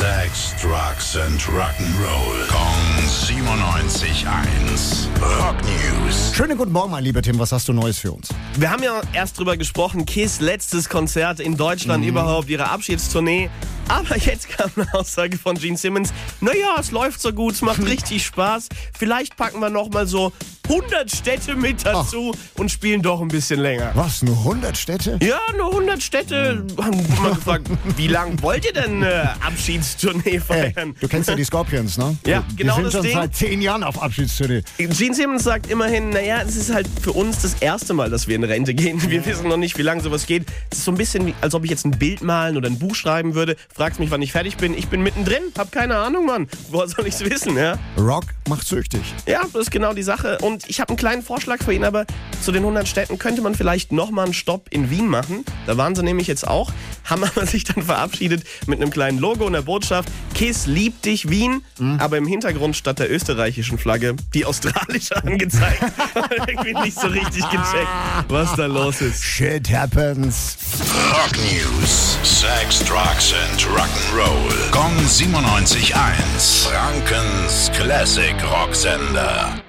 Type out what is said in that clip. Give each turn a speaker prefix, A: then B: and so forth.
A: Sex, Drugs and Rock'n'Roll. Kong 97.1. Rock News.
B: Schönen guten Morgen, mein lieber Tim. Was hast du Neues für uns?
C: Wir haben ja erst drüber gesprochen, Kiss letztes Konzert in Deutschland überhaupt, ihre Abschiedstournee. Aber jetzt kam eine Aussage von Gene Simmons. Naja, es läuft so gut, es macht richtig Spaß. Vielleicht packen wir noch mal so 100 Städte mit dazu und spielen doch ein bisschen länger.
B: Was, nur 100 Städte?
C: Ja, nur 100 Städte. Haben mal gefragt, wie lang wollt ihr denn äh, Abschiedstournee
B: Äh,
C: feiern?
B: du kennst ja die Scorpions, ne?
C: Ja,
B: die
C: genau
B: sind
C: das
B: schon
C: Ding.
B: seit zehn Jahren auf Abschiedstournee.
C: Gene Simmons sagt immerhin, naja, es ist halt für uns das erste Mal, dass wir in Rente gehen. Wir wissen noch nicht, wie lange sowas geht. Es ist so ein bisschen, als ob ich jetzt ein Bild malen oder ein Buch schreiben würde. Fragst mich, wann ich fertig bin. Ich bin mittendrin, hab keine Ahnung, Mann. Woher soll ich's wissen, ja?
B: Rock macht süchtig.
C: Ja, das ist genau die Sache. Und ich habe einen kleinen Vorschlag für ihn, aber zu den 100 Städten könnte man vielleicht nochmal einen Stopp in Wien machen. Da waren sie nämlich jetzt auch, haben aber sich dann verabschiedet mit einem kleinen Logo und der Botschaft, Kiss liebt dich Wien, aber im Hintergrund statt der österreichischen Flagge die australische angezeigt. Irgendwie nicht so richtig gecheckt, was da los ist.
B: Shit happens.
A: Rock News. Sex, Drugs and Rock'n'Roll. Kong 97.1. Frankens Classic Rocksender.